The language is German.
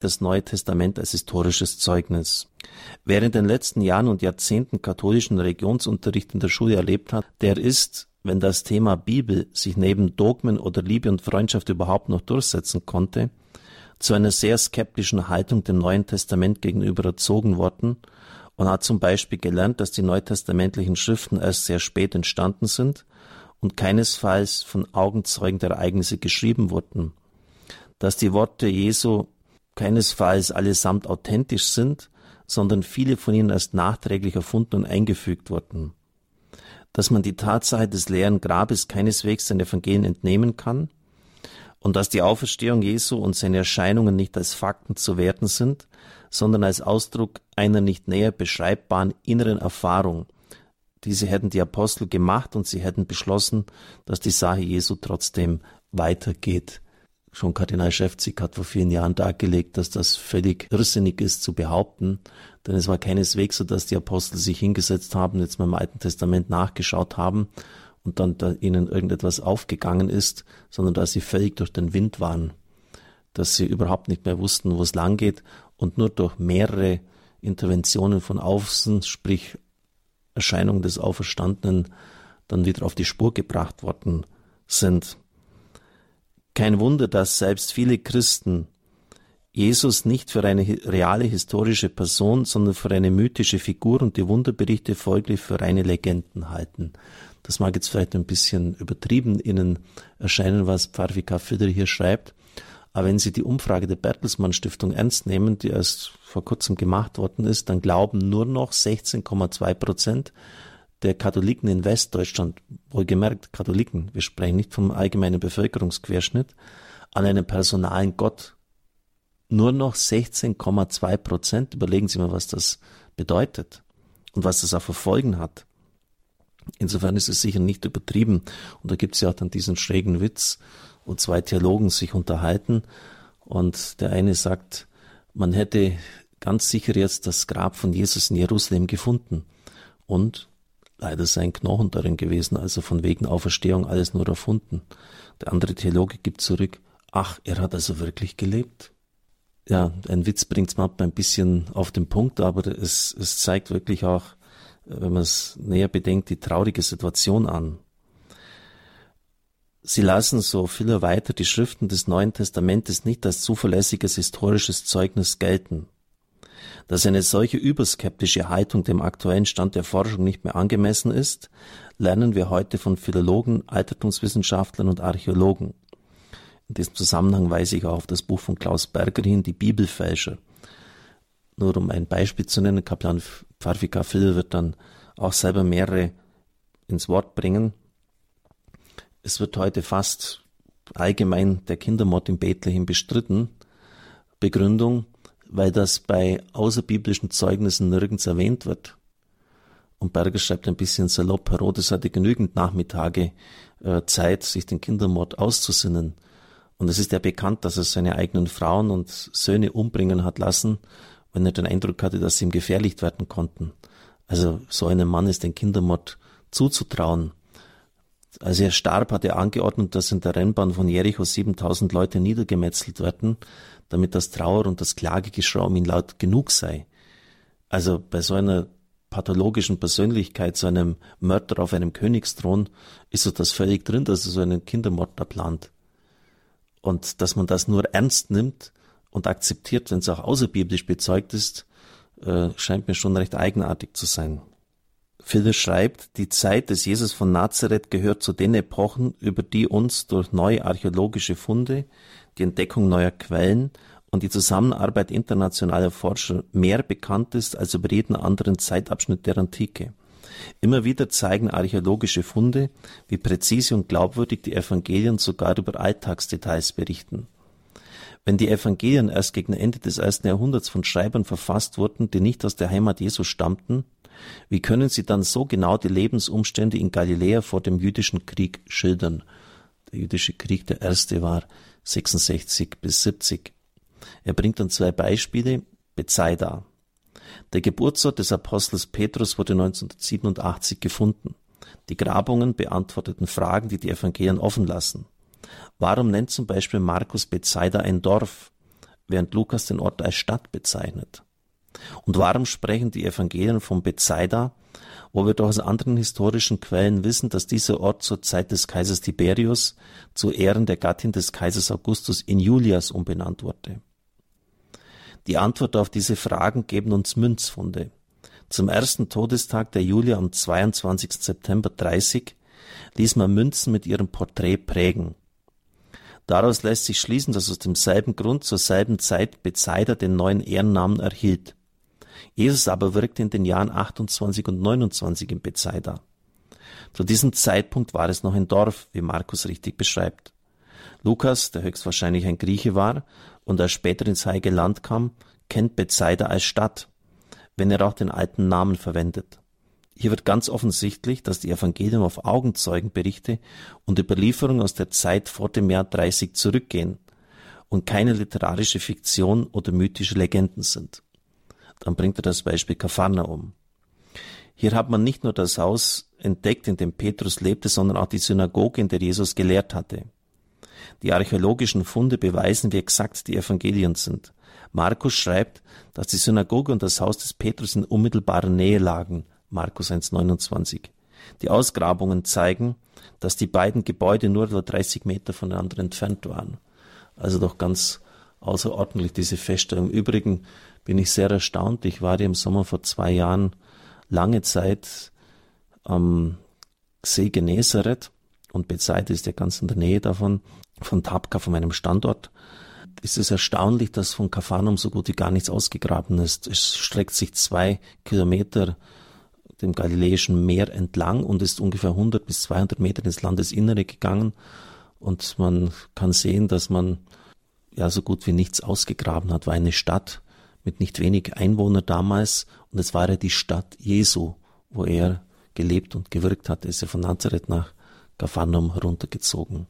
das Neue Testament als historisches Zeugnis. Wer in den letzten Jahren und Jahrzehnten katholischen Religionsunterricht in der Schule erlebt hat, der ist, wenn das Thema Bibel sich neben Dogmen oder Liebe und Freundschaft überhaupt noch durchsetzen konnte, zu einer sehr skeptischen Haltung dem Neuen Testament gegenüber erzogen worden und hat zum Beispiel gelernt, dass die neutestamentlichen Schriften erst sehr spät entstanden sind und keinesfalls von Augenzeugen der Ereignisse geschrieben wurden, dass die Worte Jesu keinesfalls allesamt authentisch sind, sondern viele von ihnen erst nachträglich erfunden und eingefügt wurden, dass man die Tatsache des leeren Grabes keineswegs den Evangelien entnehmen kann und dass die Auferstehung Jesu und seine Erscheinungen nicht als Fakten zu werten sind, sondern als Ausdruck einer nicht näher beschreibbaren inneren Erfahrung, diese hätten die Apostel gemacht und sie hätten beschlossen, dass die Sache Jesu trotzdem weitergeht. Schon Kardinal Schäfzig hat vor vielen Jahren dargelegt, dass das völlig irrsinnig ist zu behaupten, denn es war keineswegs so, dass die Apostel sich hingesetzt haben, jetzt mal im Alten Testament nachgeschaut haben und dann da ihnen irgendetwas aufgegangen ist, sondern dass sie völlig durch den Wind waren, dass sie überhaupt nicht mehr wussten, wo es lang geht und nur durch mehrere Interventionen von außen, sprich Erscheinung des Auferstandenen dann wieder auf die Spur gebracht worden sind. Kein Wunder, dass selbst viele Christen Jesus nicht für eine reale historische Person, sondern für eine mythische Figur und die Wunderberichte folglich für reine Legenden halten. Das mag jetzt vielleicht ein bisschen übertrieben Ihnen erscheinen, was Pfarrvika Füder hier schreibt, aber wenn Sie die Umfrage der Bertelsmann Stiftung ernst nehmen, die erst vor kurzem gemacht worden ist, dann glauben nur noch 16,2 Prozent der Katholiken in Westdeutschland, wohlgemerkt Katholiken, wir sprechen nicht vom allgemeinen Bevölkerungsquerschnitt, an einen personalen Gott. Nur noch 16,2 Prozent. Überlegen Sie mal, was das bedeutet und was das auch für Folgen hat. Insofern ist es sicher nicht übertrieben. Und da gibt es ja auch dann diesen schrägen Witz, wo zwei Theologen sich unterhalten und der eine sagt, man hätte ganz sicher jetzt das Grab von Jesus in Jerusalem gefunden und leider sein Knochen darin gewesen, also von wegen Auferstehung alles nur erfunden. Der andere Theologe gibt zurück, ach, er hat also wirklich gelebt. Ja, ein Witz bringt's mal ein bisschen auf den Punkt, aber es, es zeigt wirklich auch, wenn man es näher bedenkt, die traurige Situation an. Sie lassen so viel weiter die Schriften des Neuen Testamentes nicht als zuverlässiges historisches Zeugnis gelten. Dass eine solche überskeptische Haltung dem aktuellen Stand der Forschung nicht mehr angemessen ist, lernen wir heute von Philologen, Altertumswissenschaftlern und Archäologen. In diesem Zusammenhang weise ich auch auf das Buch von Klaus Berger hin, die Bibelfälscher. Nur um ein Beispiel zu nennen, Kaplan Pfarrvika Phil wird dann auch selber mehrere ins Wort bringen, es wird heute fast allgemein der Kindermord in Bethlehem bestritten. Begründung, weil das bei außerbiblischen Zeugnissen nirgends erwähnt wird. Und Berger schreibt ein bisschen salopp, Herodes hatte genügend Nachmittage äh, Zeit, sich den Kindermord auszusinnen. Und es ist ja bekannt, dass er seine eigenen Frauen und Söhne umbringen hat lassen, wenn er den Eindruck hatte, dass sie ihm gefährlich werden konnten. Also so einem Mann ist den Kindermord zuzutrauen. Als er starb, hat er angeordnet, dass in der Rennbahn von Jericho 7000 Leute niedergemetzelt werden, damit das Trauer und das Klagegeschrei um ihn laut genug sei. Also bei so einer pathologischen Persönlichkeit, so einem Mörder auf einem Königsthron, ist so das völlig drin, dass er so einen Kindermord da plant. Und dass man das nur ernst nimmt und akzeptiert, wenn es auch außerbiblisch bezeugt ist, äh, scheint mir schon recht eigenartig zu sein. Philipp schreibt, die Zeit des Jesus von Nazareth gehört zu den Epochen, über die uns durch neue archäologische Funde, die Entdeckung neuer Quellen und die Zusammenarbeit internationaler Forscher mehr bekannt ist als über jeden anderen Zeitabschnitt der Antike. Immer wieder zeigen archäologische Funde, wie präzise und glaubwürdig die Evangelien sogar über Alltagsdetails berichten. Wenn die Evangelien erst gegen Ende des ersten Jahrhunderts von Schreibern verfasst wurden, die nicht aus der Heimat Jesu stammten, wie können Sie dann so genau die Lebensumstände in Galiläa vor dem jüdischen Krieg schildern? Der jüdische Krieg, der erste war 66 bis 70. Er bringt dann zwei Beispiele. Bethsaida. Der Geburtsort des Apostels Petrus wurde 1987 gefunden. Die Grabungen beantworteten Fragen, die die Evangelien offen lassen. Warum nennt zum Beispiel Markus Bethsaida ein Dorf? während Lukas den Ort als Stadt bezeichnet. Und warum sprechen die Evangelien von Bethsaida, wo wir doch aus anderen historischen Quellen wissen, dass dieser Ort zur Zeit des Kaisers Tiberius zu Ehren der Gattin des Kaisers Augustus in Julias umbenannt wurde? Die Antwort auf diese Fragen geben uns Münzfunde. Zum ersten Todestag der Julia am 22. September 30 ließ man Münzen mit ihrem Porträt prägen. Daraus lässt sich schließen, dass aus demselben Grund zur selben Zeit Bezeider den neuen Ehrennamen erhielt. Jesus aber wirkte in den Jahren 28 und 29 in Bethsaida. Zu diesem Zeitpunkt war es noch ein Dorf, wie Markus richtig beschreibt. Lukas, der höchstwahrscheinlich ein Grieche war und er später ins Heilige Land kam, kennt Bethsaida als Stadt, wenn er auch den alten Namen verwendet. Hier wird ganz offensichtlich, dass die Evangelien auf Augenzeugenberichte und Überlieferungen aus der Zeit vor dem Jahr 30 zurückgehen und keine literarische Fiktion oder mythische Legenden sind. Dann bringt er das Beispiel um. Hier hat man nicht nur das Haus entdeckt, in dem Petrus lebte, sondern auch die Synagoge, in der Jesus gelehrt hatte. Die archäologischen Funde beweisen, wie exakt die Evangelien sind. Markus schreibt, dass die Synagoge und das Haus des Petrus in unmittelbarer Nähe lagen. Markus 1,29. Die Ausgrabungen zeigen, dass die beiden Gebäude nur etwa 30 Meter voneinander entfernt waren. Also doch ganz außerordentlich diese Feststellung. Im Übrigen bin ich sehr erstaunt. Ich war ja im Sommer vor zwei Jahren lange Zeit am See Genezareth und Bethsaida ist ja ganz in der Nähe davon, von Tabka, von meinem Standort. Ist es erstaunlich, dass von Kafanum so gut wie gar nichts ausgegraben ist. Es streckt sich zwei Kilometer dem Galiläischen Meer entlang und ist ungefähr 100 bis 200 Meter ins Landesinnere gegangen. Und man kann sehen, dass man ja so gut wie nichts ausgegraben hat. War eine Stadt mit nicht wenig Einwohnern damals und es war ja die Stadt Jesu, wo er gelebt und gewirkt hat. Er ist ja von Nazareth nach Gaphanum runtergezogen.